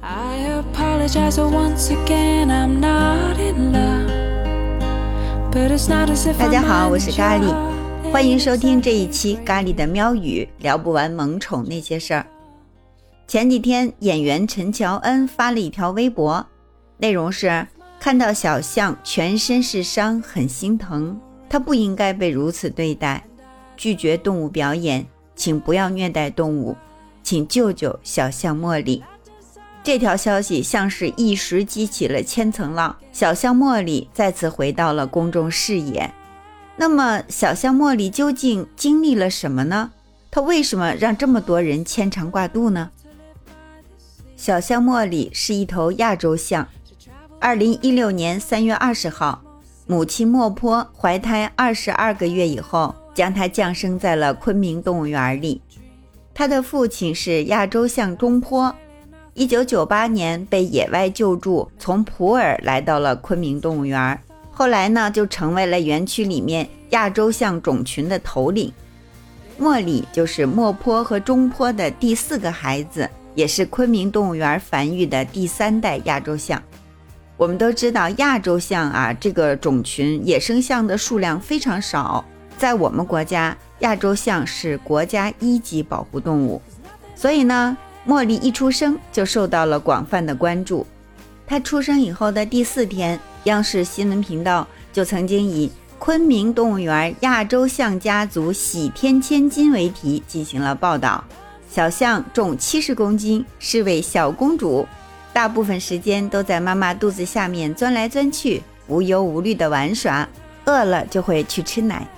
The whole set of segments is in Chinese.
I apologize once again, I'm not in love. But it's not as if 大家好我是咖喱.欢迎收听这一期咖喱的喵语，聊不完萌宠那些事儿。前几天，演员陈乔恩发了一条微博，内容是看到小象全身是伤，很心疼，它不应该被如此对待，拒绝动物表演，请不要虐待动物，请救救小象茉莉。这条消息像是一时激起了千层浪，小象茉莉再次回到了公众视野。那么，小象茉莉究竟经历了什么呢？它为什么让这么多人牵肠挂肚呢？小象茉莉是一头亚洲象。二零一六年三月二十号，母亲莫坡怀胎二十二个月以后，将它降生在了昆明动物园里。它的父亲是亚洲象中坡，一九九八年被野外救助，从普洱来到了昆明动物园。后来呢，就成为了园区里面亚洲象种群的头领。莫里就是莫坡和中坡的第四个孩子，也是昆明动物园繁育的第三代亚洲象。我们都知道，亚洲象啊这个种群野生象的数量非常少，在我们国家，亚洲象是国家一级保护动物，所以呢，茉莉一出生就受到了广泛的关注。她出生以后的第四天，央视新闻频道就曾经以“昆明动物园亚洲象家族喜添千金”为题进行了报道。小象重七十公斤，是位小公主，大部分时间都在妈妈肚子下面钻来钻去，无忧无虑地玩耍，饿了就会去吃奶。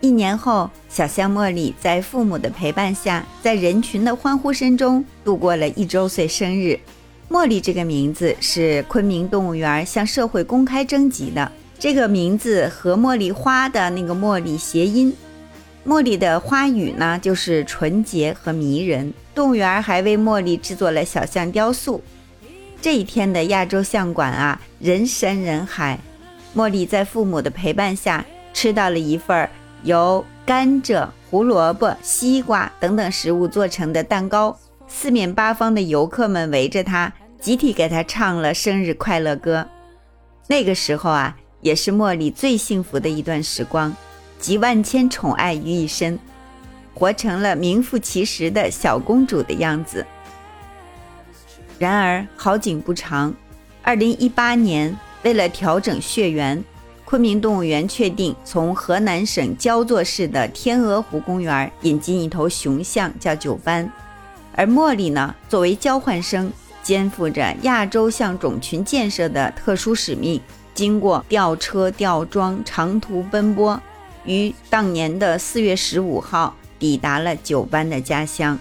一年后，小象茉莉在父母的陪伴下，在人群的欢呼声中度过了一周岁生日。茉莉这个名字是昆明动物园向社会公开征集的，这个名字和茉莉花的那个茉莉谐音。茉莉的花语呢，就是纯洁和迷人。动物园还为茉莉制作了小象雕塑。这一天的亚洲象馆啊，人山人海。茉莉在父母的陪伴下，吃到了一份儿由甘蔗、胡萝卜、西瓜等等食物做成的蛋糕。四面八方的游客们围着她，集体给她唱了生日快乐歌。那个时候啊，也是茉莉最幸福的一段时光，集万千宠爱于一身，活成了名副其实的小公主的样子。然而好景不长，二零一八年，为了调整血缘，昆明动物园确定从河南省焦作市的天鹅湖公园引进一头雄象，叫九斑。而茉莉呢，作为交换生，肩负着亚洲象种群建设的特殊使命，经过吊车、吊装、长途奔波，于当年的四月十五号抵达了九斑的家乡。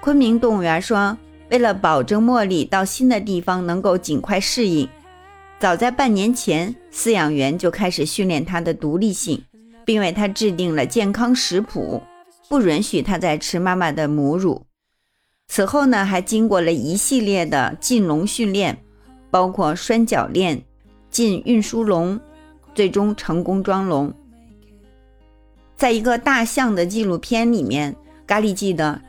昆明动物园说，为了保证茉莉到新的地方能够尽快适应，早在半年前，饲养员就开始训练它的独立性，并为它制定了健康食谱，不允许它再吃妈妈的母乳。此后呢，还经过了一系列的进笼训练，包括拴脚链、进运输笼，最终成功装笼。在一个大象的纪录片里面，咖喱记得，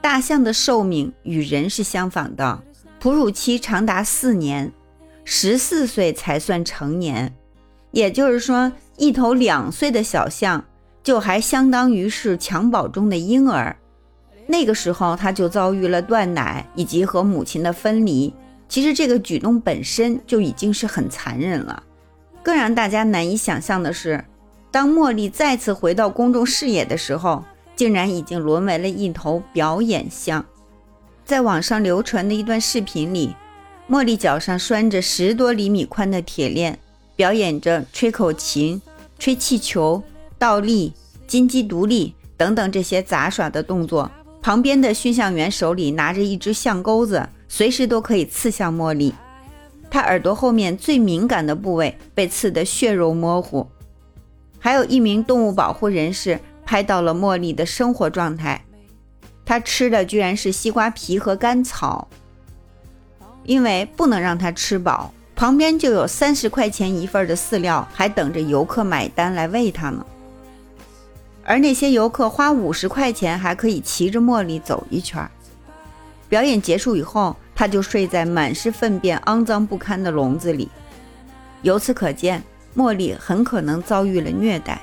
大象的寿命与人是相仿的，哺乳期长达四年，十四岁才算成年。也就是说，一头两岁的小象就还相当于是襁褓中的婴儿。那个时候，他就遭遇了断奶以及和母亲的分离。其实这个举动本身就已经是很残忍了。更让大家难以想象的是，当茉莉再次回到公众视野的时候，竟然已经沦为了一头表演象。在网上流传的一段视频里，茉莉脚上拴着十多厘米宽的铁链，表演着吹口琴、吹气球、倒立、金鸡独立等等这些杂耍的动作。旁边的驯象员手里拿着一只象钩子，随时都可以刺向茉莉。他耳朵后面最敏感的部位被刺得血肉模糊。还有一名动物保护人士拍到了茉莉的生活状态，她吃的居然是西瓜皮和干草，因为不能让它吃饱，旁边就有三十块钱一份的饲料，还等着游客买单来喂它呢。而那些游客花五十块钱还可以骑着茉莉走一圈。表演结束以后，他他就睡在满是粪便、肮脏不堪的笼子里。由此可见，茉莉很可能遭遇了虐待。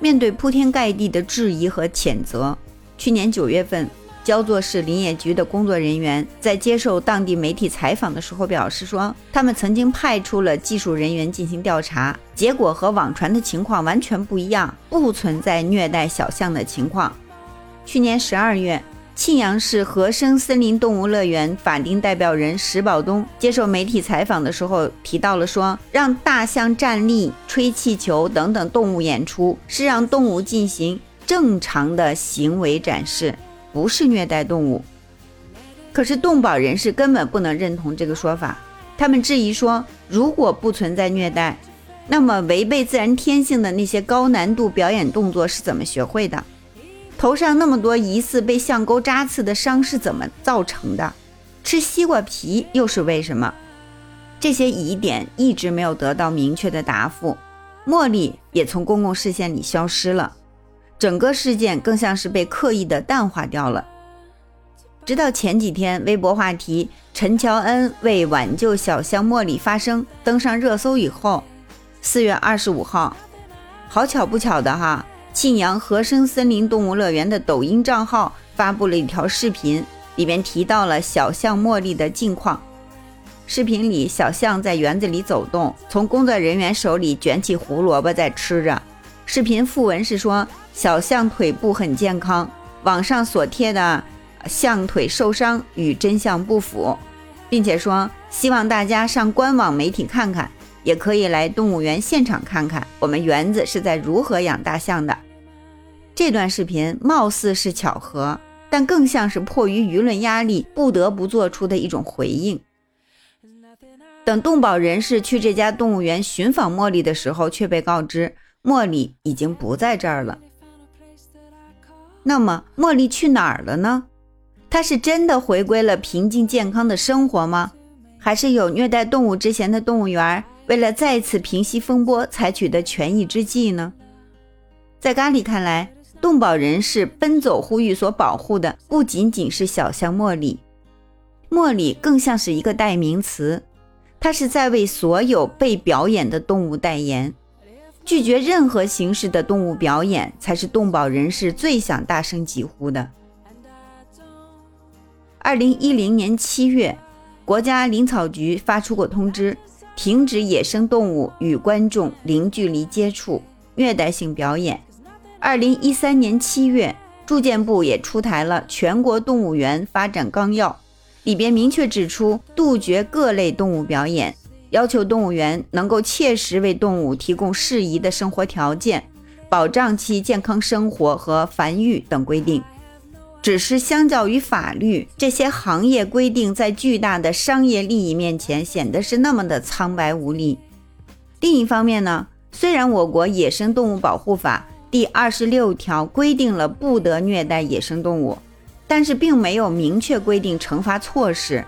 面对铺天盖地的质疑和谴责，去年九月份，焦作市林业局的工作人员在接受当地媒体采访的时候表示说，他们曾经派出了技术人员进行调查，结果和网传的情况完全不一样，不存在虐待小象的情况。去年十二月。庆阳市和生森林动物乐园法定代表人石宝东接受媒体采访的时候提到了说，让大象站立、吹气球等等动物演出，是让动物进行正常的行为展示，不是虐待动物。可是动保人士根本不能认同这个说法，他们质疑说，如果不存在虐待，那么违背自然天性的那些高难度表演动作是怎么学会的？头上那么多疑似被象钩扎刺的伤是怎么造成的？吃西瓜皮又是为什么？这些疑点一直没有得到明确的答复，茉莉也从公共视线里消失了，整个事件更像是被刻意的淡化掉了。直到前几天，微博话题“陈乔恩为挽救小象茉莉发声”登上热搜以后，四月二十五号，好巧不巧的哈。庆阳和生森林动物乐园的抖音账号发布了一条视频，里面提到了小象茉莉的近况。视频里，小象在园子里走动，从工作人员手里卷起胡萝卜在吃着。视频附文是说，小象腿部很健康，网上所贴的象腿受伤与真相不符，并且说希望大家上官网媒体看看，也可以来动物园现场看看我们园子是在如何养大象的。这段视频貌似是巧合，但更像是迫于舆论压力不得不做出的一种回应。等动保人士去这家动物园寻访茉莉的时候，却被告知茉莉已经不在这儿了。那么，茉莉去哪儿了呢？她是真的回归了平静健康的生活吗？还是有虐待动物之嫌的动物园为了再次平息风波采取的权宜之计呢？在咖喱看来。动保人士奔走呼吁，所保护的不仅仅是小象茉莉，茉莉更像是一个代名词，它是在为所有被表演的动物代言。拒绝任何形式的动物表演，才是动保人士最想大声疾呼的。二零一零年七月，国家林草局发出过通知，停止野生动物与观众零距离接触、虐待性表演。二零一三年七月，住建部也出台了《全国动物园发展纲要》，里边明确指出，杜绝各类动物表演，要求动物园能够切实为动物提供适宜的生活条件，保障其健康生活和繁育等规定。只是相较于法律，这些行业规定在巨大的商业利益面前显得是那么的苍白无力。另一方面呢，虽然我国野生动物保护法，第二十六条规定了不得虐待野生动物，但是并没有明确规定惩罚措施。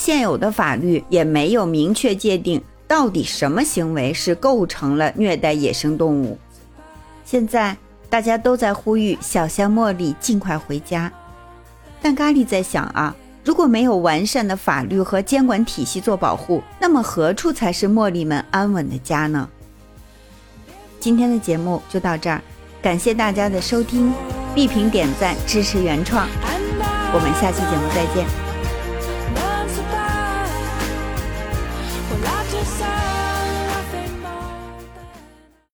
现有的法律也没有明确界定到底什么行为是构成了虐待野生动物。现在大家都在呼吁小象茉莉尽快回家，但咖喱在想啊，如果没有完善的法律和监管体系做保护，那么何处才是茉莉们安稳的家呢？今天的节目就到这儿。感谢大家的收听，必评点赞支持原创，我们下期节目再见。